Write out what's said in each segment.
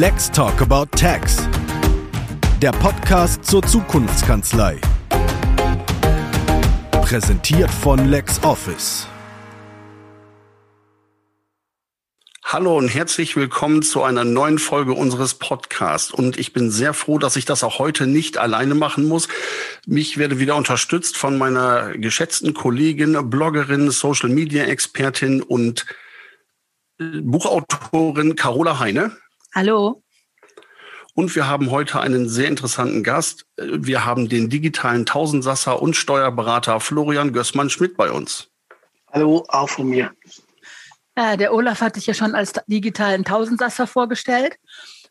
Let's Talk About Tax. Der Podcast zur Zukunftskanzlei. Präsentiert von LexOffice. Hallo und herzlich willkommen zu einer neuen Folge unseres Podcasts. Und ich bin sehr froh, dass ich das auch heute nicht alleine machen muss. Mich werde wieder unterstützt von meiner geschätzten Kollegin, Bloggerin, Social Media Expertin und Buchautorin Carola Heine. Hallo. Und wir haben heute einen sehr interessanten Gast. Wir haben den digitalen Tausendsasser und Steuerberater Florian Gößmann-Schmidt bei uns. Hallo, auch von mir. Ja, der Olaf hat dich ja schon als digitalen Tausendsasser vorgestellt.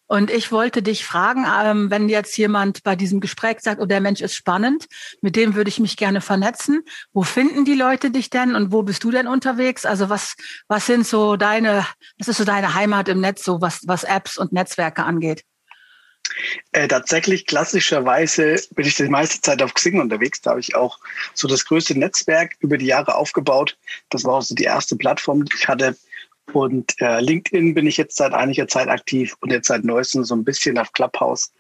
Und ich wollte dich fragen, ähm, wenn jetzt jemand bei diesem Gespräch sagt, oh, der Mensch ist spannend, mit dem würde ich mich gerne vernetzen. Wo finden die Leute dich denn und wo bist du denn unterwegs? Also was, was sind so deine, was ist so deine Heimat im Netz, so was, was Apps und Netzwerke angeht? Äh, tatsächlich klassischerweise bin ich die meiste Zeit auf Xing unterwegs. Da habe ich auch so das größte Netzwerk über die Jahre aufgebaut. Das war auch so die erste Plattform, die ich hatte. Und äh, LinkedIn bin ich jetzt seit einiger Zeit aktiv und jetzt seit neuestem so ein bisschen auf Clubhouse.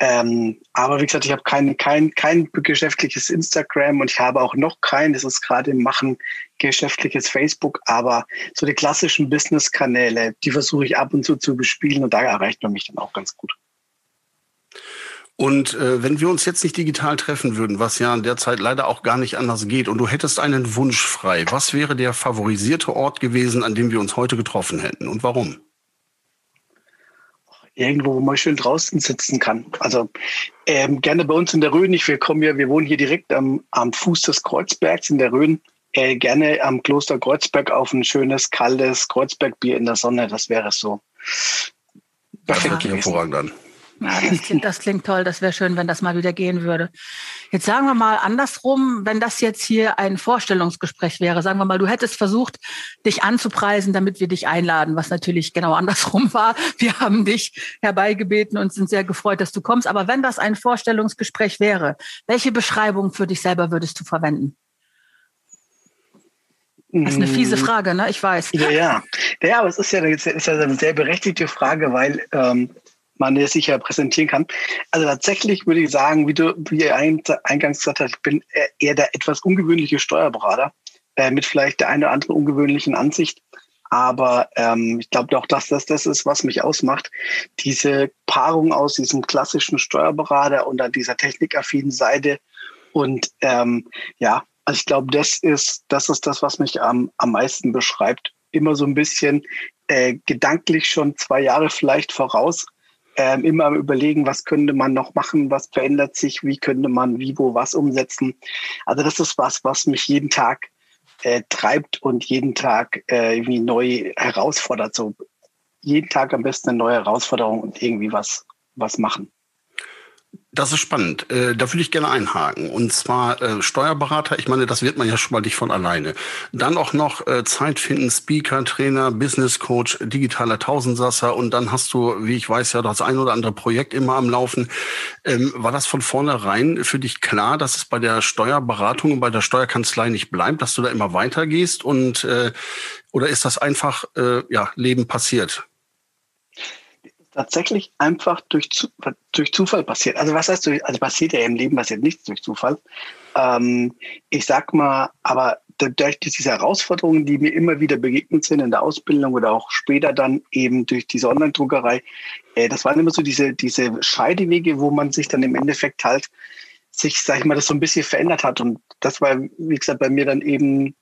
Ähm, aber wie gesagt, ich habe kein, kein, kein geschäftliches Instagram und ich habe auch noch kein, das ist gerade im Machen, geschäftliches Facebook. Aber so die klassischen Business-Kanäle, die versuche ich ab und zu zu bespielen und da erreicht man mich dann auch ganz gut. Und äh, wenn wir uns jetzt nicht digital treffen würden, was ja derzeit leider auch gar nicht anders geht, und du hättest einen Wunsch frei, was wäre der favorisierte Ort gewesen, an dem wir uns heute getroffen hätten und warum? Irgendwo, wo man schön draußen sitzen kann. Also ähm, gerne bei uns in der Rhön. Ich, wir kommen ja, wir wohnen hier direkt am, am Fuß des Kreuzbergs in der Rhön. Äh, gerne am Kloster Kreuzberg auf ein schönes, kaltes Kreuzbergbier in der Sonne. Das wäre so. Perfekt. Ja, hervorragend an. Ja, das klingt, das klingt toll. Das wäre schön, wenn das mal wieder gehen würde. Jetzt sagen wir mal andersrum, wenn das jetzt hier ein Vorstellungsgespräch wäre, sagen wir mal, du hättest versucht, dich anzupreisen, damit wir dich einladen, was natürlich genau andersrum war. Wir haben dich herbeigebeten und sind sehr gefreut, dass du kommst. Aber wenn das ein Vorstellungsgespräch wäre, welche Beschreibung für dich selber würdest du verwenden? Das ist eine fiese mm. Frage, ne? Ich weiß. Ja, ja. Ja, aber es ist ja, ist ja eine sehr berechtigte Frage, weil ähm, man es sicher präsentieren kann. Also tatsächlich würde ich sagen, wie du wie ihr eingangs gesagt hast, ich bin eher der etwas ungewöhnliche Steuerberater äh, mit vielleicht der einen oder anderen ungewöhnlichen Ansicht. Aber ähm, ich glaube doch, dass das das ist, was mich ausmacht. Diese Paarung aus diesem klassischen Steuerberater und an dieser technikaffinen Seite. Und ähm, ja, also ich glaube, das ist, das ist das, was mich am, am meisten beschreibt. Immer so ein bisschen äh, gedanklich schon zwei Jahre vielleicht voraus ähm, immer Überlegen, was könnte man noch machen, was verändert sich, wie könnte man wie, wo, was umsetzen. Also das ist was, was mich jeden Tag äh, treibt und jeden Tag äh, irgendwie neu herausfordert. So jeden Tag am besten eine neue Herausforderung und irgendwie was, was machen. Das ist spannend. Äh, da würde ich gerne einhaken. Und zwar äh, Steuerberater, ich meine, das wird man ja schon mal nicht von alleine. Dann auch noch äh, Zeit finden, Speaker, Trainer, Business Coach, digitaler Tausendsasser und dann hast du, wie ich weiß, ja das ein oder andere Projekt immer am Laufen. Ähm, war das von vornherein für dich klar, dass es bei der Steuerberatung und bei der Steuerkanzlei nicht bleibt, dass du da immer weitergehst? Und äh, oder ist das einfach äh, ja Leben passiert? Tatsächlich einfach durch, durch Zufall passiert. Also was heißt durch, also passiert ja im Leben passiert nichts durch Zufall. Ähm, ich sag mal, aber durch diese Herausforderungen, die mir immer wieder begegnet sind in der Ausbildung oder auch später dann eben durch diese Online-Druckerei, äh, das waren immer so diese, diese Scheidewege, wo man sich dann im Endeffekt halt sich, sag ich mal, das so ein bisschen verändert hat. Und das war, wie gesagt, bei mir dann eben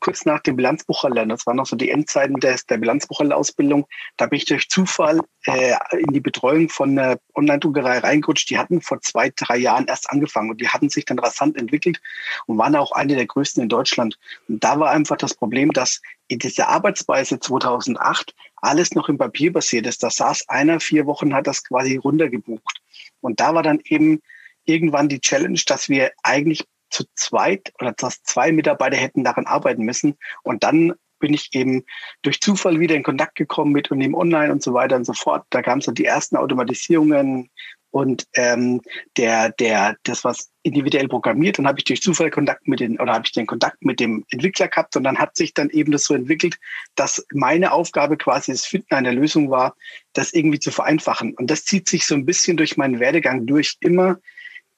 kurz nach dem Bilanzbuchhalter, das waren noch so die Endzeiten des, der Bilanzbuchhalterausbildung, da bin ich durch Zufall äh, in die Betreuung von einer Online-Druckerei reingerutscht. Die hatten vor zwei, drei Jahren erst angefangen und die hatten sich dann rasant entwickelt und waren auch eine der größten in Deutschland. Und da war einfach das Problem, dass in dieser Arbeitsweise 2008 alles noch im Papier basiert ist. Da saß einer, vier Wochen hat das quasi runtergebucht. Und da war dann eben irgendwann die Challenge, dass wir eigentlich zu zweit oder dass zwei Mitarbeiter hätten daran arbeiten müssen. Und dann bin ich eben durch Zufall wieder in Kontakt gekommen mit Unternehmen Online und so weiter und so fort. Da kamen so die ersten Automatisierungen, Und ähm, der, der, das was individuell programmiert, dann habe ich durch Zufall Kontakt mit den oder habe ich den Kontakt mit dem Entwickler gehabt und dann hat sich dann eben das so entwickelt, dass meine Aufgabe quasi das Finden einer Lösung war, das irgendwie zu vereinfachen. Und das zieht sich so ein bisschen durch meinen Werdegang durch. Immer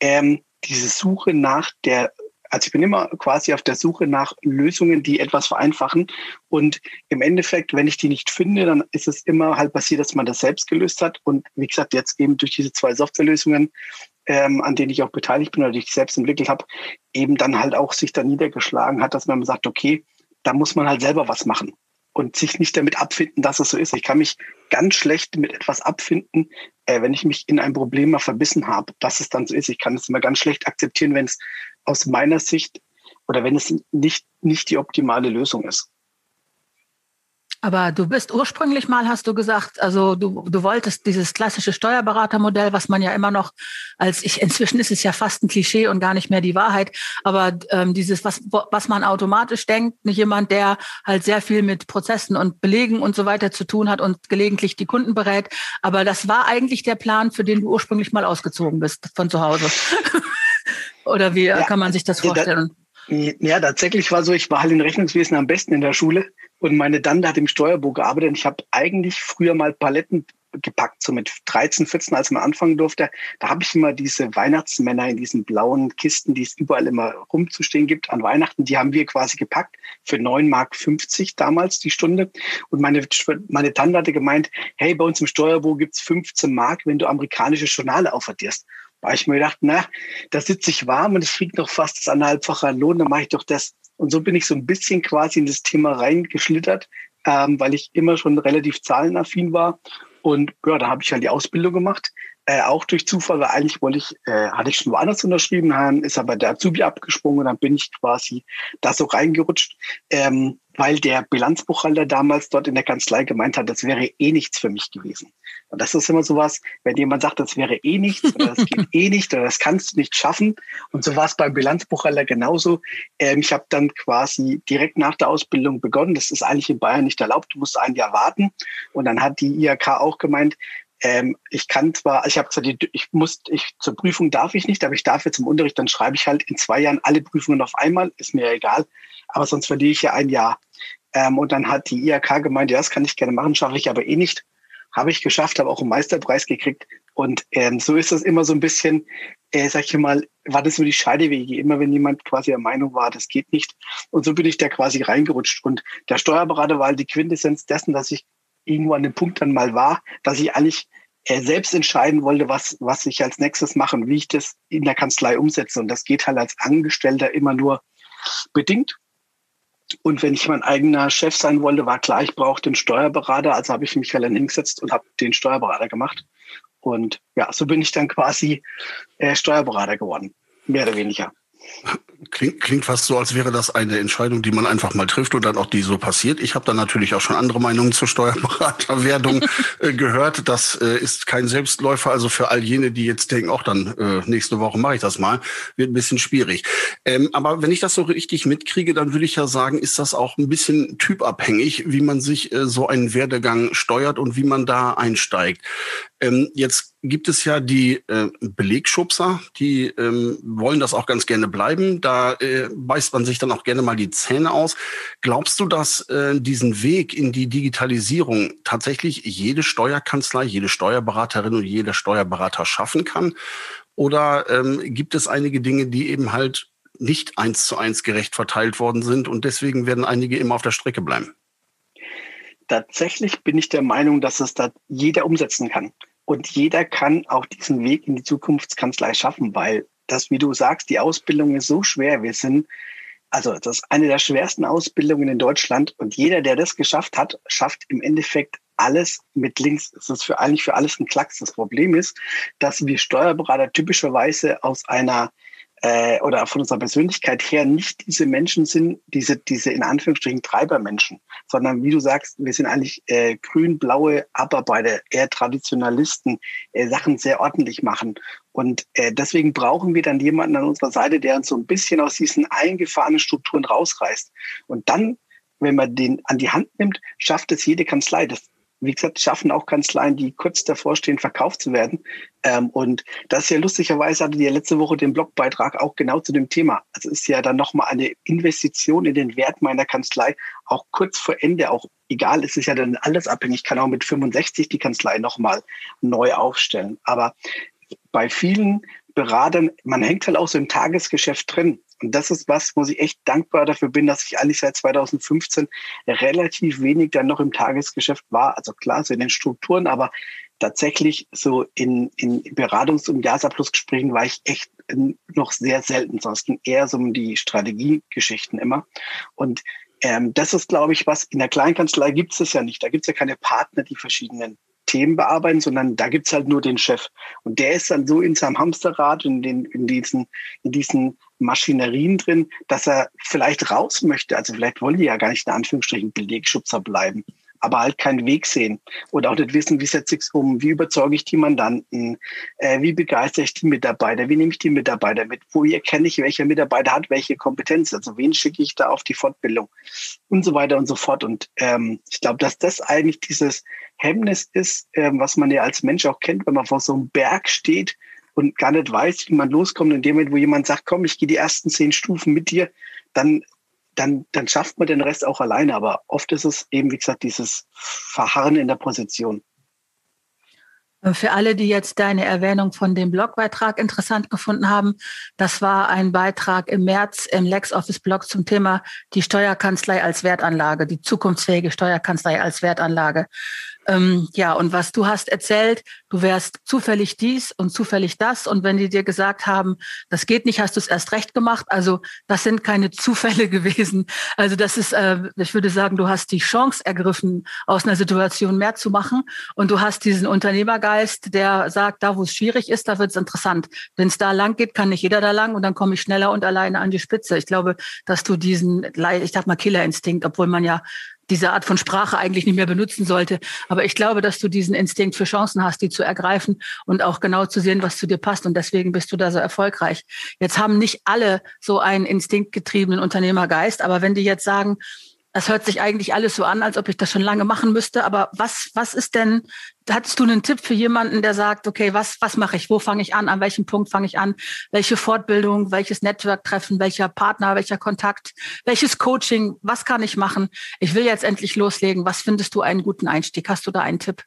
ähm, diese Suche nach der also ich bin immer quasi auf der Suche nach Lösungen, die etwas vereinfachen. Und im Endeffekt, wenn ich die nicht finde, dann ist es immer halt passiert, dass man das selbst gelöst hat. Und wie gesagt, jetzt eben durch diese zwei Softwarelösungen, ähm, an denen ich auch beteiligt bin oder die ich selbst entwickelt habe, eben dann halt auch sich da niedergeschlagen hat, dass man sagt, okay, da muss man halt selber was machen und sich nicht damit abfinden, dass es so ist. Ich kann mich ganz schlecht mit etwas abfinden, äh, wenn ich mich in ein Problem mal verbissen habe, dass es dann so ist. Ich kann es immer ganz schlecht akzeptieren, wenn es aus meiner Sicht oder wenn es nicht, nicht die optimale Lösung ist. Aber du bist ursprünglich mal, hast du gesagt, also du, du wolltest dieses klassische Steuerberatermodell, was man ja immer noch als ich, inzwischen ist es ja fast ein Klischee und gar nicht mehr die Wahrheit, aber ähm, dieses, was, was man automatisch denkt, nicht jemand, der halt sehr viel mit Prozessen und Belegen und so weiter zu tun hat und gelegentlich die Kunden berät. Aber das war eigentlich der Plan, für den du ursprünglich mal ausgezogen bist von zu Hause. Oder wie ja, kann man sich das vorstellen? Ja, tatsächlich war so, ich war halt in Rechnungswesen am besten in der Schule und meine Tante hat im Steuerbuch gearbeitet. Und ich habe eigentlich früher mal Paletten gepackt, so mit 13, 14, als man anfangen durfte. Da habe ich immer diese Weihnachtsmänner in diesen blauen Kisten, die es überall immer rumzustehen gibt an Weihnachten, die haben wir quasi gepackt für 9 Mark 50 damals die Stunde. Und meine, meine Tante hatte gemeint, hey, bei uns im Steuerbuch gibt's 15 Mark, wenn du amerikanische Journale aufvertierst. Da habe ich mir gedacht, na, da sitze ich warm und es kriegt noch fast das anderthalbfache Lohn, dann mache ich doch das. Und so bin ich so ein bisschen quasi in das Thema reingeschlittert, ähm, weil ich immer schon relativ zahlenaffin war. Und ja, da habe ich halt die Ausbildung gemacht. Äh, auch durch Zufall, weil eigentlich wollte ich, äh, hatte ich schon woanders unterschrieben, ist aber der Azubi abgesprungen und dann bin ich quasi da so reingerutscht. Ähm, weil der Bilanzbuchhalter damals dort in der Kanzlei gemeint hat, das wäre eh nichts für mich gewesen. Und das ist immer sowas, wenn jemand sagt, das wäre eh nichts oder das geht eh nicht oder das kannst du nicht schaffen. Und so war es beim Bilanzbuchhalter genauso. Ähm, ich habe dann quasi direkt nach der Ausbildung begonnen. Das ist eigentlich in Bayern nicht erlaubt. Du musst ein Jahr warten. Und dann hat die IHK auch gemeint, ähm, ich kann zwar, ich habe zwar die, ich muss, ich zur Prüfung darf ich nicht, aber ich darf jetzt im Unterricht, dann schreibe ich halt in zwei Jahren alle Prüfungen auf einmal, ist mir egal aber sonst verliere ich ja ein Jahr. Ähm, und dann hat die IHK gemeint, ja, das kann ich gerne machen, schaffe ich aber eh nicht. Habe ich geschafft, habe auch einen Meisterpreis gekriegt. Und ähm, so ist das immer so ein bisschen, äh, sag ich mal, war das so die Scheidewege. Immer wenn jemand quasi der Meinung war, das geht nicht. Und so bin ich da quasi reingerutscht. Und der Steuerberater war halt die Quintessenz dessen, dass ich irgendwo an dem Punkt dann mal war, dass ich eigentlich äh, selbst entscheiden wollte, was, was ich als nächstes mache und wie ich das in der Kanzlei umsetze. Und das geht halt als Angestellter immer nur bedingt. Und wenn ich mein eigener Chef sein wollte, war klar, ich brauche den Steuerberater. Also habe ich mich halt hingesetzt und habe den Steuerberater gemacht. Und ja, so bin ich dann quasi äh, Steuerberater geworden, mehr oder weniger. Klingt, klingt fast so, als wäre das eine Entscheidung, die man einfach mal trifft und dann auch die so passiert. Ich habe da natürlich auch schon andere Meinungen zur Steuerberaterwerdung äh, gehört. Das äh, ist kein Selbstläufer. Also für all jene, die jetzt denken, auch dann äh, nächste Woche mache ich das mal, wird ein bisschen schwierig. Ähm, aber wenn ich das so richtig mitkriege, dann würde ich ja sagen, ist das auch ein bisschen typabhängig, wie man sich äh, so einen Werdegang steuert und wie man da einsteigt. Ähm, jetzt gibt es ja die äh, Belegschubser, die ähm, wollen das auch ganz gerne bleiben. Da äh, beißt man sich dann auch gerne mal die Zähne aus. Glaubst du, dass äh, diesen Weg in die Digitalisierung tatsächlich jede Steuerkanzlei, jede Steuerberaterin und jeder Steuerberater schaffen kann? Oder ähm, gibt es einige Dinge, die eben halt nicht eins zu eins gerecht verteilt worden sind und deswegen werden einige immer auf der Strecke bleiben? Tatsächlich bin ich der Meinung, dass es da jeder umsetzen kann. Und jeder kann auch diesen Weg in die Zukunftskanzlei schaffen, weil das, wie du sagst, die Ausbildung ist so schwer. Wir sind, also das ist eine der schwersten Ausbildungen in Deutschland. Und jeder, der das geschafft hat, schafft im Endeffekt alles mit links. Es ist für eigentlich für alles ein Klacks. Das Problem ist, dass wir Steuerberater typischerweise aus einer äh, oder von unserer Persönlichkeit her nicht diese Menschen sind, diese, diese in Anführungsstrichen Treibermenschen, sondern wie du sagst, wir sind eigentlich äh, grün-blaue Abarbeiter, eher Traditionalisten, äh, Sachen sehr ordentlich machen. Und äh, deswegen brauchen wir dann jemanden an unserer Seite, der uns so ein bisschen aus diesen eingefahrenen Strukturen rausreißt. Und dann, wenn man den an die Hand nimmt, schafft es jede Kanzlei. Das wie gesagt, schaffen auch Kanzleien, die kurz davor stehen, verkauft zu werden. Ähm, und das ist ja lustigerweise, hatte die ja letzte Woche den Blogbeitrag auch genau zu dem Thema. Also ist ja dann nochmal eine Investition in den Wert meiner Kanzlei, auch kurz vor Ende, auch egal, es ist ja dann alles abhängig. Ich kann auch mit 65 die Kanzlei nochmal neu aufstellen. Aber bei vielen Beratern, man hängt halt auch so im Tagesgeschäft drin. Und das ist was, wo ich echt dankbar dafür bin, dass ich eigentlich seit 2015 relativ wenig dann noch im Tagesgeschäft war. Also klar, so in den Strukturen, aber tatsächlich so in, in Beratungs- und Jahresabschlussgesprächen war ich echt noch sehr selten. Sonst ging eher so um die Strategiegeschichten immer. Und ähm, das ist, glaube ich, was in der Kleinkanzlei gibt es ja nicht. Da gibt es ja keine Partner, die verschiedenen Themen bearbeiten, sondern da gibt's halt nur den Chef. Und der ist dann so in seinem Hamsterrad und in, in, diesen, in diesen Maschinerien drin, dass er vielleicht raus möchte. Also vielleicht wollen die ja gar nicht in Anführungsstrichen Belegschubser bleiben aber halt keinen Weg sehen und auch nicht wissen, wie setze ich es um, wie überzeuge ich die Mandanten, äh, wie begeistere ich die Mitarbeiter, wie nehme ich die Mitarbeiter mit, wo erkenne ich, welcher Mitarbeiter hat welche Kompetenz, also wen schicke ich da auf die Fortbildung und so weiter und so fort. Und ähm, ich glaube, dass das eigentlich dieses Hemmnis ist, ähm, was man ja als Mensch auch kennt, wenn man vor so einem Berg steht und gar nicht weiß, wie man loskommt. In dem Moment, wo jemand sagt, komm, ich gehe die ersten zehn Stufen mit dir, dann dann, dann schafft man den Rest auch alleine. Aber oft ist es eben, wie gesagt, dieses Verharren in der Position. Für alle, die jetzt deine Erwähnung von dem Blogbeitrag interessant gefunden haben, das war ein Beitrag im März im LexOffice-Blog zum Thema die Steuerkanzlei als Wertanlage, die zukunftsfähige Steuerkanzlei als Wertanlage. Ähm, ja, und was du hast erzählt, du wärst zufällig dies und zufällig das. Und wenn die dir gesagt haben, das geht nicht, hast du es erst recht gemacht. Also das sind keine Zufälle gewesen. Also das ist, äh, ich würde sagen, du hast die Chance ergriffen, aus einer Situation mehr zu machen. Und du hast diesen Unternehmergeist, der sagt, da wo es schwierig ist, da wird es interessant. Wenn es da lang geht, kann nicht jeder da lang und dann komme ich schneller und alleine an die Spitze. Ich glaube, dass du diesen, ich sag mal, Killerinstinkt, obwohl man ja diese Art von Sprache eigentlich nicht mehr benutzen sollte. Aber ich glaube, dass du diesen Instinkt für Chancen hast, die zu ergreifen und auch genau zu sehen, was zu dir passt. Und deswegen bist du da so erfolgreich. Jetzt haben nicht alle so einen instinktgetriebenen Unternehmergeist. Aber wenn die jetzt sagen, das hört sich eigentlich alles so an, als ob ich das schon lange machen müsste. Aber was, was ist denn, hattest du einen Tipp für jemanden, der sagt, okay, was, was mache ich? Wo fange ich an? An welchem Punkt fange ich an? Welche Fortbildung, welches Network-Treffen, welcher Partner, welcher Kontakt, welches Coaching? Was kann ich machen? Ich will jetzt endlich loslegen. Was findest du einen guten Einstieg? Hast du da einen Tipp?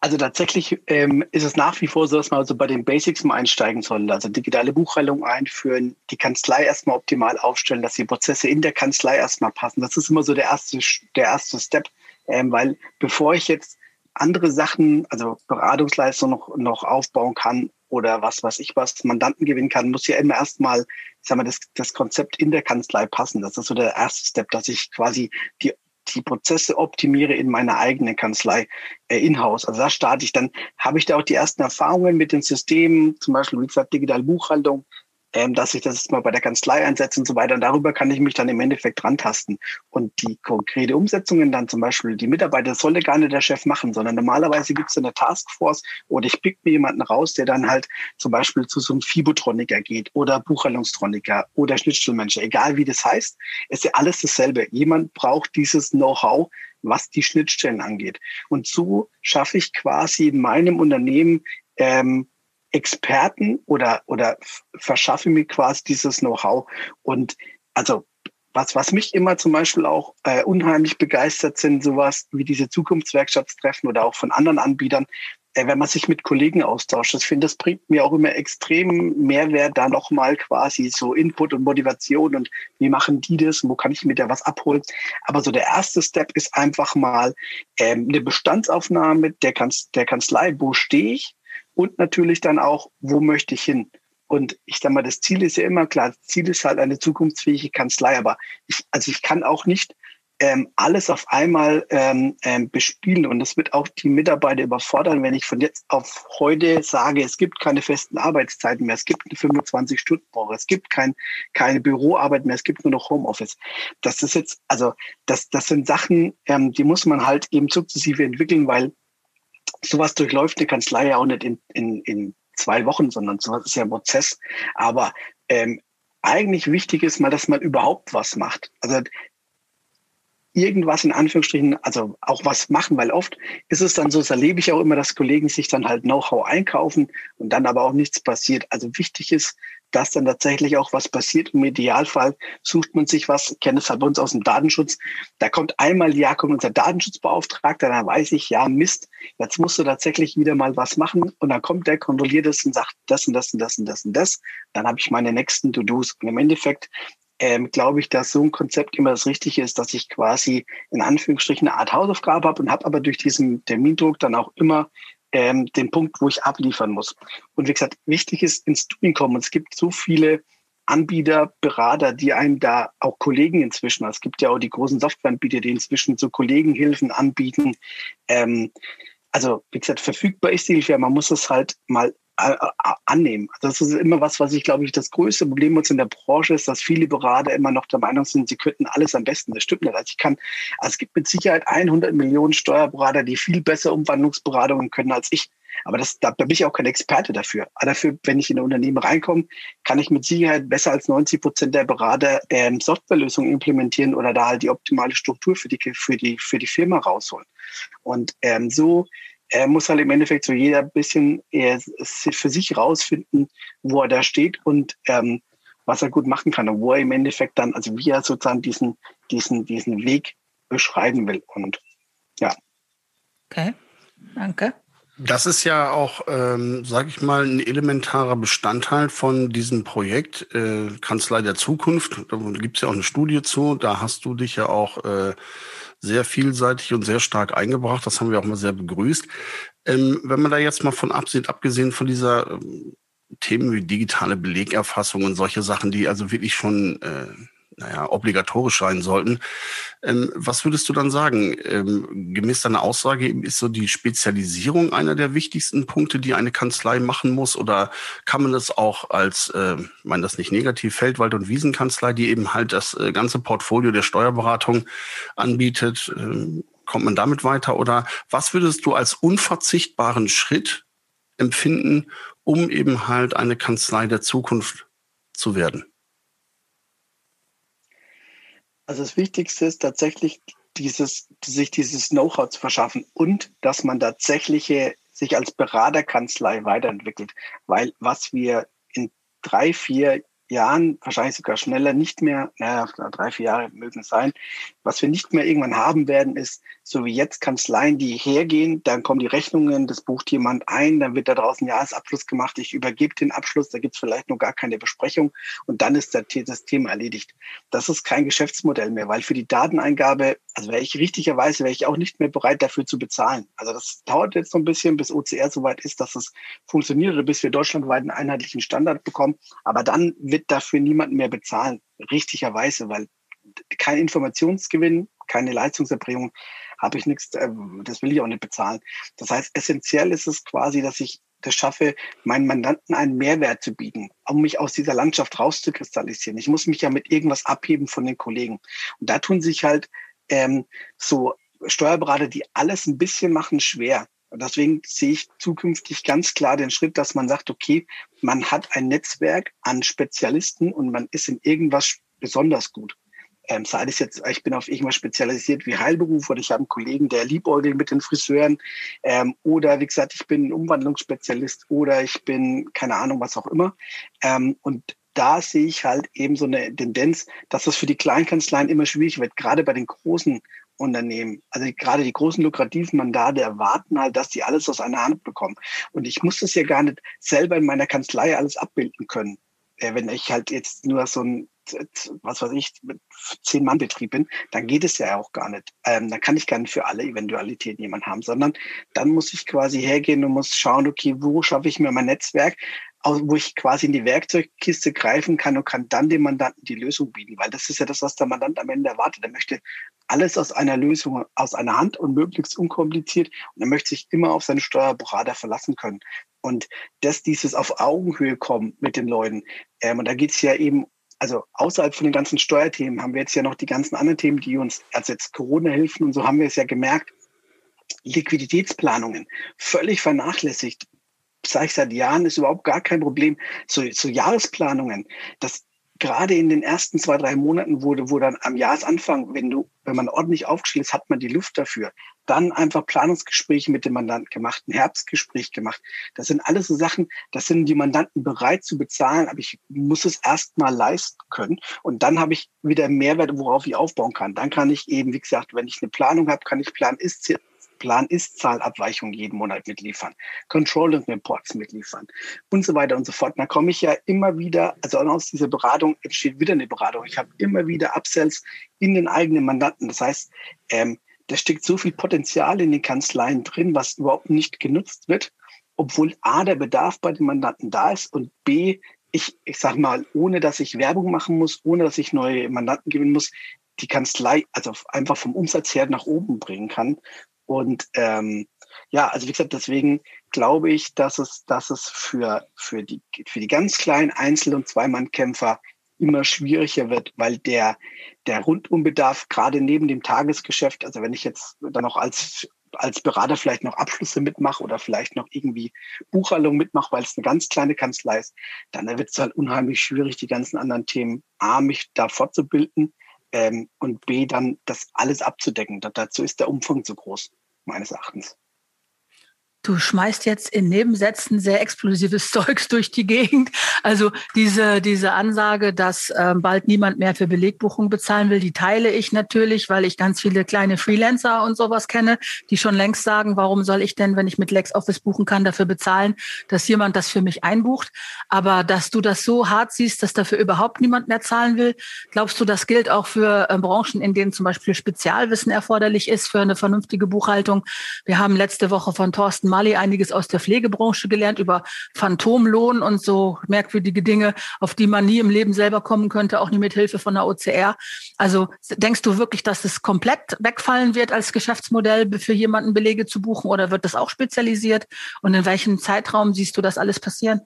Also tatsächlich ähm, ist es nach wie vor so, dass man also bei den Basics mal einsteigen soll. Also digitale Buchhaltung einführen, die Kanzlei erstmal optimal aufstellen, dass die Prozesse in der Kanzlei erstmal passen. Das ist immer so der erste, der erste Step, ähm, weil bevor ich jetzt andere Sachen, also Beratungsleistung noch, noch aufbauen kann oder was weiß ich was, Mandanten gewinnen kann, muss ja immer erstmal, ich sag mal, das, das Konzept in der Kanzlei passen. Das ist so der erste Step, dass ich quasi die die Prozesse optimiere in meiner eigenen Kanzlei äh, in-house. Also da starte ich, dann habe ich da auch die ersten Erfahrungen mit den Systemen, zum Beispiel wie gesagt Digital Buchhaltung, ähm, dass ich das jetzt mal bei der Kanzlei einsetze und so weiter. Und darüber kann ich mich dann im Endeffekt rantasten. Und die konkrete Umsetzungen dann zum Beispiel, die Mitarbeiter das solle gar nicht der Chef machen, sondern normalerweise gibt es eine Taskforce oder ich pick mir jemanden raus, der dann halt zum Beispiel zu so einem Fibotroniker geht oder Buchhaltungstroniker oder Schnittstellenmanager, egal wie das heißt, ist ja alles dasselbe. Jemand braucht dieses Know-how, was die Schnittstellen angeht. Und so schaffe ich quasi in meinem Unternehmen ähm, Experten oder, oder verschaffe mir quasi dieses Know-how. Und also was, was mich immer zum Beispiel auch äh, unheimlich begeistert sind, sowas wie diese Zukunftswerkstattstreffen oder auch von anderen Anbietern, äh, wenn man sich mit Kollegen austauscht. Ich finde, das bringt mir auch immer extrem Mehrwert, da nochmal quasi so Input und Motivation und wie machen die das, wo kann ich mir da was abholen. Aber so der erste Step ist einfach mal ähm, eine Bestandsaufnahme der, Kanz der Kanzlei, wo stehe ich, und natürlich dann auch, wo möchte ich hin? Und ich sag mal, das Ziel ist ja immer klar, das Ziel ist halt eine zukunftsfähige Kanzlei, aber ich, also ich kann auch nicht ähm, alles auf einmal ähm, ähm, bespielen und das wird auch die Mitarbeiter überfordern, wenn ich von jetzt auf heute sage, es gibt keine festen Arbeitszeiten mehr, es gibt eine 25-Stunden-Woche, es gibt kein, keine Büroarbeit mehr, es gibt nur noch Homeoffice. Das ist jetzt, also das, das sind Sachen, ähm, die muss man halt eben sukzessive entwickeln, weil sowas durchläuft eine Kanzlei ja auch nicht in, in, in zwei Wochen, sondern sowas ist ja ein Prozess. Aber ähm, eigentlich wichtig ist mal, dass man überhaupt was macht. Also irgendwas in Anführungsstrichen, also auch was machen, weil oft ist es dann so, das erlebe ich auch immer, dass Kollegen sich dann halt Know-how einkaufen und dann aber auch nichts passiert. Also wichtig ist, dass dann tatsächlich auch was passiert. Im Idealfall sucht man sich was, ich kenne es halt bei uns aus dem Datenschutz. Da kommt einmal ja kommt unser Datenschutzbeauftragter, dann weiß ich, ja, Mist, jetzt musst du tatsächlich wieder mal was machen. Und dann kommt der, kontrolliert es und sagt, das und das und das und das und das. Dann habe ich meine nächsten To-Dos. Und im Endeffekt ähm, glaube ich, dass so ein Konzept immer das Richtige ist, dass ich quasi in Anführungsstrichen eine Art Hausaufgabe habe und habe aber durch diesen Termindruck dann auch immer ähm, den Punkt, wo ich abliefern muss. Und wie gesagt, wichtig ist ins Doing kommen. Es gibt so viele Anbieter, Berater, die einem da auch Kollegen inzwischen, es gibt ja auch die großen Softwareanbieter, die inzwischen so Kollegenhilfen anbieten. Ähm, also wie gesagt, verfügbar ist die Hilfe, man muss es halt mal annehmen. Das ist immer was, was ich glaube ich das größte Problem uns in der Branche ist, dass viele Berater immer noch der Meinung sind, sie könnten alles am besten. Das stimmt nicht. Also ich kann, also es gibt mit Sicherheit 100 Millionen Steuerberater, die viel besser Umwandlungsberatungen können als ich. Aber das, da, da bin ich auch kein Experte dafür. Aber dafür, wenn ich in ein Unternehmen reinkomme, kann ich mit Sicherheit besser als 90 Prozent der Berater ähm, Softwarelösungen implementieren oder da halt die optimale Struktur für die, für die, für die Firma rausholen. Und ähm, so er muss halt im Endeffekt so jeder ein bisschen er, für sich rausfinden, wo er da steht und ähm, was er gut machen kann und wo er im Endeffekt dann, also wie er sozusagen diesen, diesen, diesen Weg beschreiben will. Und ja. Okay, danke. Das ist ja auch, ähm, sage ich mal, ein elementarer Bestandteil von diesem Projekt äh, Kanzlei der Zukunft. Da gibt es ja auch eine Studie zu. Da hast du dich ja auch äh, sehr vielseitig und sehr stark eingebracht. Das haben wir auch mal sehr begrüßt. Ähm, wenn man da jetzt mal von absieht, abgesehen von dieser ähm, Themen wie digitale Belegerfassung und solche Sachen, die also wirklich schon äh, naja, obligatorisch sein sollten. Ähm, was würdest du dann sagen? Ähm, gemäß deiner Aussage ist so die Spezialisierung einer der wichtigsten Punkte, die eine Kanzlei machen muss? Oder kann man das auch als, äh, ich meine das nicht negativ, Feldwald- und Wiesenkanzlei, die eben halt das äh, ganze Portfolio der Steuerberatung anbietet, äh, kommt man damit weiter? Oder was würdest du als unverzichtbaren Schritt empfinden, um eben halt eine Kanzlei der Zukunft zu werden? Also das Wichtigste ist tatsächlich dieses, sich dieses Know-how zu verschaffen und dass man tatsächlich sich als Beraterkanzlei weiterentwickelt. Weil was wir in drei, vier Jahren, wahrscheinlich sogar schneller, nicht mehr, naja, drei, vier Jahre mögen es sein, was wir nicht mehr irgendwann haben werden, ist, so wie jetzt Kanzleien, die hergehen, dann kommen die Rechnungen, das bucht jemand ein, dann wird da draußen Jahresabschluss gemacht, ich übergebe den Abschluss, da gibt es vielleicht noch gar keine Besprechung und dann ist das Thema erledigt. Das ist kein Geschäftsmodell mehr, weil für die Dateneingabe, also wäre ich richtigerweise, wäre ich auch nicht mehr bereit, dafür zu bezahlen. Also das dauert jetzt noch ein bisschen, bis OCR soweit ist, dass es funktioniert oder bis wir deutschlandweit einen einheitlichen Standard bekommen. Aber dann wird dafür niemand mehr bezahlen, richtigerweise, weil kein Informationsgewinn, keine Leistungserbringung, habe ich nichts, äh, das will ich auch nicht bezahlen. Das heißt, essentiell ist es quasi, dass ich das schaffe, meinen Mandanten einen Mehrwert zu bieten, um mich aus dieser Landschaft rauszukristallisieren. Ich muss mich ja mit irgendwas abheben von den Kollegen. Und da tun sich halt ähm, so Steuerberater, die alles ein bisschen machen, schwer. Und deswegen sehe ich zukünftig ganz klar den Schritt, dass man sagt, okay, man hat ein Netzwerk an Spezialisten und man ist in irgendwas besonders gut ähm, sei es jetzt, ich bin auf irgendwas spezialisiert wie Heilberuf oder ich habe einen Kollegen, der liebäugelt mit den Friseuren ähm, oder wie gesagt, ich bin Umwandlungsspezialist oder ich bin keine Ahnung, was auch immer. Ähm, und da sehe ich halt eben so eine Tendenz, dass das für die Kleinkanzleien immer schwierig wird, gerade bei den großen Unternehmen. Also gerade die großen lukrativen Mandate erwarten halt, dass die alles aus einer Hand bekommen. Und ich muss das ja gar nicht selber in meiner Kanzlei alles abbilden können. Äh, wenn ich halt jetzt nur so ein was weiß ich, mit zehn Mann Betrieb bin, dann geht es ja auch gar nicht. Ähm, dann kann ich gar nicht für alle Eventualitäten jemanden haben, sondern dann muss ich quasi hergehen und muss schauen, okay, wo schaffe ich mir mein Netzwerk, wo ich quasi in die Werkzeugkiste greifen kann und kann dann dem Mandanten die Lösung bieten, weil das ist ja das, was der Mandant am Ende erwartet. Er möchte alles aus einer Lösung, aus einer Hand und möglichst unkompliziert und er möchte sich immer auf seinen Steuerberater verlassen können. Und dass dieses auf Augenhöhe kommen mit den Leuten, ähm, und da geht es ja eben also außerhalb von den ganzen Steuerthemen haben wir jetzt ja noch die ganzen anderen Themen, die uns, also jetzt Corona-Hilfen und so haben wir es ja gemerkt, Liquiditätsplanungen völlig vernachlässigt. Sag ich seit Jahren, ist überhaupt gar kein Problem. So, so Jahresplanungen, das gerade in den ersten zwei, drei Monaten wurde, wo dann am Jahresanfang, wenn du, wenn man ordentlich aufgestellt ist, hat man die Luft dafür. Dann einfach Planungsgespräche mit dem Mandanten gemacht, ein Herbstgespräch gemacht. Das sind alles so Sachen, das sind die Mandanten bereit zu bezahlen, aber ich muss es erst mal leisten können. Und dann habe ich wieder Mehrwert, worauf ich aufbauen kann. Dann kann ich eben, wie gesagt, wenn ich eine Planung habe, kann ich Plan ist Plan ist Zahlabweichung jeden Monat mitliefern, Controlling Reports mitliefern und so weiter und so fort. Da komme ich ja immer wieder, also aus dieser Beratung entsteht wieder eine Beratung. Ich habe immer wieder Upsells in den eigenen Mandanten. Das heißt, ähm, da steckt so viel Potenzial in den Kanzleien drin, was überhaupt nicht genutzt wird, obwohl A, der Bedarf bei den Mandanten da ist und B, ich, ich sag mal, ohne dass ich Werbung machen muss, ohne dass ich neue Mandanten gewinnen muss, die Kanzlei also einfach vom Umsatz her nach oben bringen kann. Und ähm, ja, also wie gesagt, deswegen glaube ich, dass es, dass es für, für, die, für die ganz kleinen Einzel- und Zweimannkämpfer immer schwieriger wird, weil der, der Rundumbedarf gerade neben dem Tagesgeschäft, also wenn ich jetzt dann noch als, als Berater vielleicht noch Abschlüsse mitmache oder vielleicht noch irgendwie Buchhaltung mitmache, weil es eine ganz kleine Kanzlei ist, dann wird es halt unheimlich schwierig, die ganzen anderen Themen A, mich da fortzubilden, ähm, und B, dann das alles abzudecken. dazu ist der Umfang zu groß, meines Erachtens. Du schmeißt jetzt in Nebensätzen sehr explosives Zeugs durch die Gegend. Also diese, diese Ansage, dass ähm, bald niemand mehr für Belegbuchung bezahlen will, die teile ich natürlich, weil ich ganz viele kleine Freelancer und sowas kenne, die schon längst sagen, warum soll ich denn, wenn ich mit LexOffice buchen kann, dafür bezahlen, dass jemand das für mich einbucht. Aber dass du das so hart siehst, dass dafür überhaupt niemand mehr zahlen will, glaubst du, das gilt auch für äh, Branchen, in denen zum Beispiel Spezialwissen erforderlich ist für eine vernünftige Buchhaltung? Wir haben letzte Woche von Thorsten Mali einiges aus der Pflegebranche gelernt über Phantomlohn und so merkwürdige Dinge, auf die man nie im Leben selber kommen könnte, auch nie mit Hilfe von der OCR. Also denkst du wirklich, dass es komplett wegfallen wird als Geschäftsmodell für jemanden Belege zu buchen oder wird das auch spezialisiert? Und in welchem Zeitraum siehst du das alles passieren?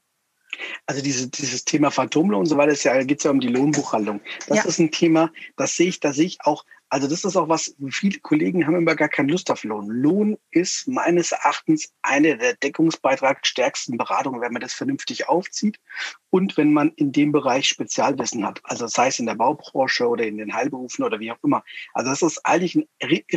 Also diese, dieses Thema Phantomlohn und so weiter, ja, geht es ja um die Lohnbuchhaltung. Das ja. ist ein Thema, das sehe ich, da sehe ich auch also das ist auch was, viele Kollegen haben immer gar keine Lust auf Lohn. Lohn ist meines Erachtens eine der deckungsbeitragsstärksten Beratungen, wenn man das vernünftig aufzieht und wenn man in dem Bereich Spezialwissen hat. Also sei es in der Baubranche oder in den Heilberufen oder wie auch immer. Also das ist eigentlich ein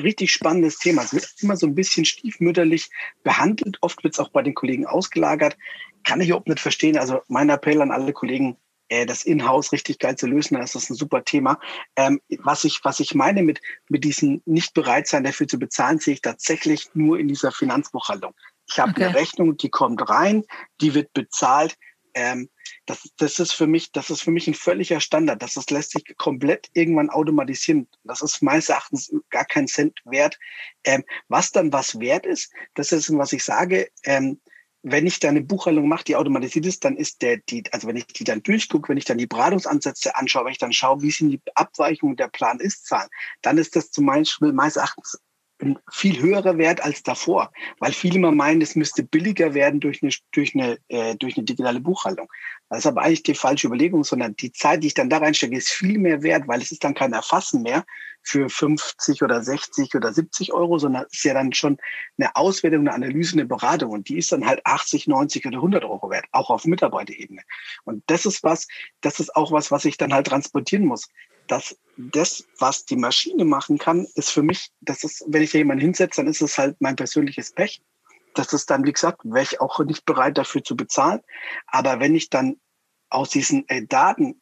richtig spannendes Thema. Es wird immer so ein bisschen stiefmütterlich behandelt. Oft wird es auch bei den Kollegen ausgelagert. Kann ich überhaupt nicht verstehen. Also mein Appell an alle Kollegen, äh, das Inhouse richtig geil zu lösen, dann ist das ein super Thema. Ähm, was ich, was ich meine mit, mit diesem nicht bereit sein, dafür zu bezahlen, sehe ich tatsächlich nur in dieser Finanzbuchhaltung. Ich habe okay. eine Rechnung, die kommt rein, die wird bezahlt. Ähm, das, das ist für mich, das ist für mich ein völliger Standard. Das, das lässt sich komplett irgendwann automatisieren. Das ist meines Erachtens gar kein Cent wert. Ähm, was dann was wert ist, das ist, was ich sage, ähm, wenn ich da eine Buchhaltung mache, die automatisiert ist, dann ist der, die, also wenn ich die dann durchgucke, wenn ich dann die Beratungsansätze anschaue, wenn ich dann schaue, wie sind die Abweichungen der Plan-Ist-Zahlen, dann ist das zum Beispiel meines Erachtens ein viel höherer Wert als davor, weil viele immer meinen, es müsste billiger werden durch eine, durch eine, äh, durch eine digitale Buchhaltung. Das ist aber eigentlich die falsche Überlegung, sondern die Zeit, die ich dann da reinstecke, ist viel mehr wert, weil es ist dann kein Erfassen mehr für 50 oder 60 oder 70 Euro, sondern es ist ja dann schon eine Auswertung, eine Analyse, eine Beratung und die ist dann halt 80, 90 oder 100 Euro wert, auch auf Mitarbeiterebene. Und das ist was, das ist auch was, was ich dann halt transportieren muss dass das, was die Maschine machen kann, ist für mich, das ist, wenn ich da jemanden hinsetze, dann ist es halt mein persönliches Pech. Das ist dann, wie gesagt, wäre ich auch nicht bereit dafür zu bezahlen. Aber wenn ich dann aus diesen äh, Daten,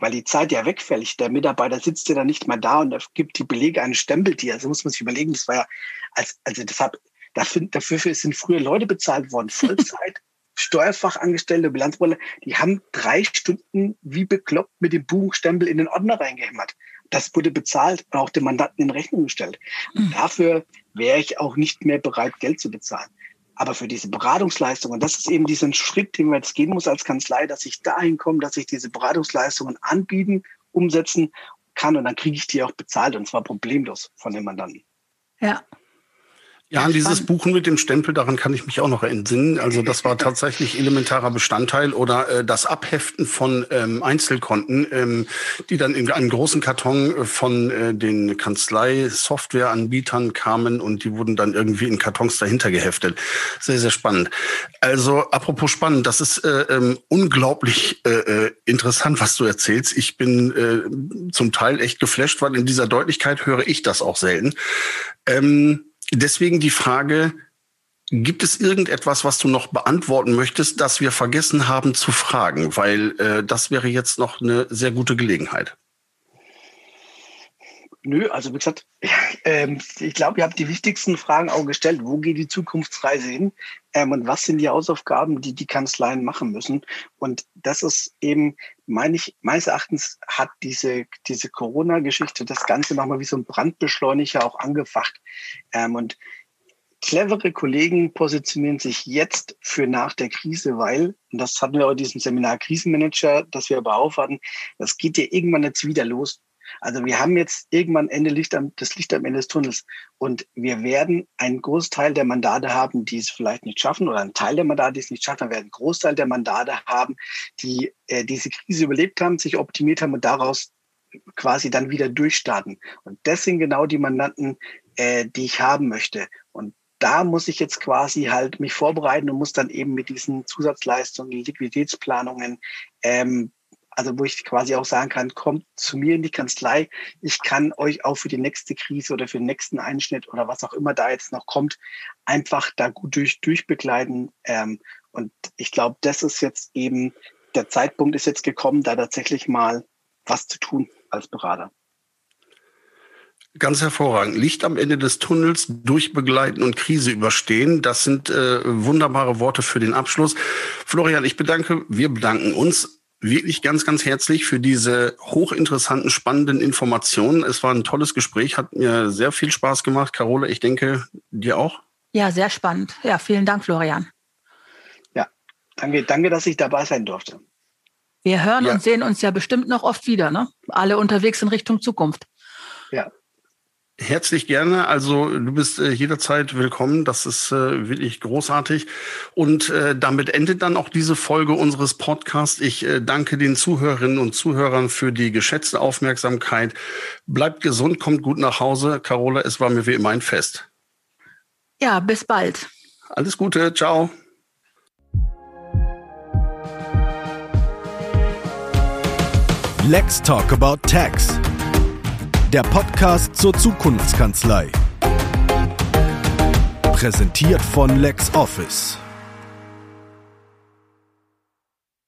weil die Zeit ja wegfällt, der Mitarbeiter sitzt ja dann nicht mehr da und gibt die Belege einen Stempel dir. Also muss man sich überlegen, das war ja, als, also deshalb, dafür, dafür sind früher Leute bezahlt worden, Vollzeit. Steuerfachangestellte, Bilanzrolle, die haben drei Stunden wie bekloppt mit dem Buchstempel in den Ordner reingehämmert. Das wurde bezahlt und auch dem Mandanten in Rechnung gestellt. Mhm. Dafür wäre ich auch nicht mehr bereit, Geld zu bezahlen. Aber für diese Beratungsleistungen, das ist eben diesen Schritt, den man jetzt gehen muss als Kanzlei, dass ich dahin komme, dass ich diese Beratungsleistungen anbieten, umsetzen kann und dann kriege ich die auch bezahlt und zwar problemlos von dem Mandanten. Ja, Ja, an dieses Buchen mit dem Stempel, daran kann ich mich auch noch entsinnen. Also das war tatsächlich elementarer Bestandteil oder äh, das Abheften von ähm, Einzelkonten, ähm, die dann in einem großen Karton äh, von äh, den Kanzlei-Softwareanbietern kamen und die wurden dann irgendwie in Kartons dahinter geheftet. Sehr, sehr spannend. Also apropos spannend, das ist äh, ähm, unglaublich äh, äh interessant, was du erzählst. Ich bin äh, zum Teil echt geflasht, weil in dieser Deutlichkeit höre ich das auch selten. Ähm, Deswegen die Frage, gibt es irgendetwas, was du noch beantworten möchtest, das wir vergessen haben zu fragen? Weil äh, das wäre jetzt noch eine sehr gute Gelegenheit. Nö, also wie gesagt, ähm, ich glaube, ihr habt die wichtigsten Fragen auch gestellt. Wo geht die Zukunftsreise hin? Ähm, und was sind die Hausaufgaben, die die Kanzleien machen müssen? Und das ist eben, meine ich, meines Erachtens hat diese, diese Corona-Geschichte das Ganze nochmal wie so ein Brandbeschleuniger auch angefacht. Ähm, und clevere Kollegen positionieren sich jetzt für nach der Krise, weil, und das hatten wir auch in diesem Seminar Krisenmanager, das wir aber auch hatten, das geht ja irgendwann jetzt wieder los. Also wir haben jetzt irgendwann Ende Licht am, das Licht am Ende des Tunnels und wir werden einen Großteil der Mandate haben, die es vielleicht nicht schaffen oder einen Teil der Mandate, die es nicht schaffen. Wir werden einen Großteil der Mandate haben, die äh, diese Krise überlebt haben, sich optimiert haben und daraus quasi dann wieder durchstarten. Und das sind genau die Mandanten, äh, die ich haben möchte. Und da muss ich jetzt quasi halt mich vorbereiten und muss dann eben mit diesen Zusatzleistungen, Liquiditätsplanungen ähm, also wo ich quasi auch sagen kann, kommt zu mir in die Kanzlei. Ich kann euch auch für die nächste Krise oder für den nächsten Einschnitt oder was auch immer da jetzt noch kommt, einfach da gut durch, durchbegleiten. Ähm, und ich glaube, das ist jetzt eben, der Zeitpunkt ist jetzt gekommen, da tatsächlich mal was zu tun als Berater. Ganz hervorragend. Licht am Ende des Tunnels, durchbegleiten und Krise überstehen. Das sind äh, wunderbare Worte für den Abschluss. Florian, ich bedanke, wir bedanken uns wirklich ganz, ganz herzlich für diese hochinteressanten, spannenden Informationen. Es war ein tolles Gespräch, hat mir sehr viel Spaß gemacht. Carola, ich denke, dir auch? Ja, sehr spannend. Ja, vielen Dank, Florian. Ja, danke, danke, dass ich dabei sein durfte. Wir hören ja. und sehen uns ja bestimmt noch oft wieder, ne? Alle unterwegs in Richtung Zukunft. Ja, Herzlich gerne. Also du bist äh, jederzeit willkommen. Das ist äh, wirklich großartig. Und äh, damit endet dann auch diese Folge unseres Podcasts. Ich äh, danke den Zuhörerinnen und Zuhörern für die geschätzte Aufmerksamkeit. Bleibt gesund, kommt gut nach Hause. Carola, es war mir wie immer ein Fest. Ja, bis bald. Alles Gute. Ciao. Let's talk about tax der Podcast zur Zukunftskanzlei. Präsentiert von LexOffice.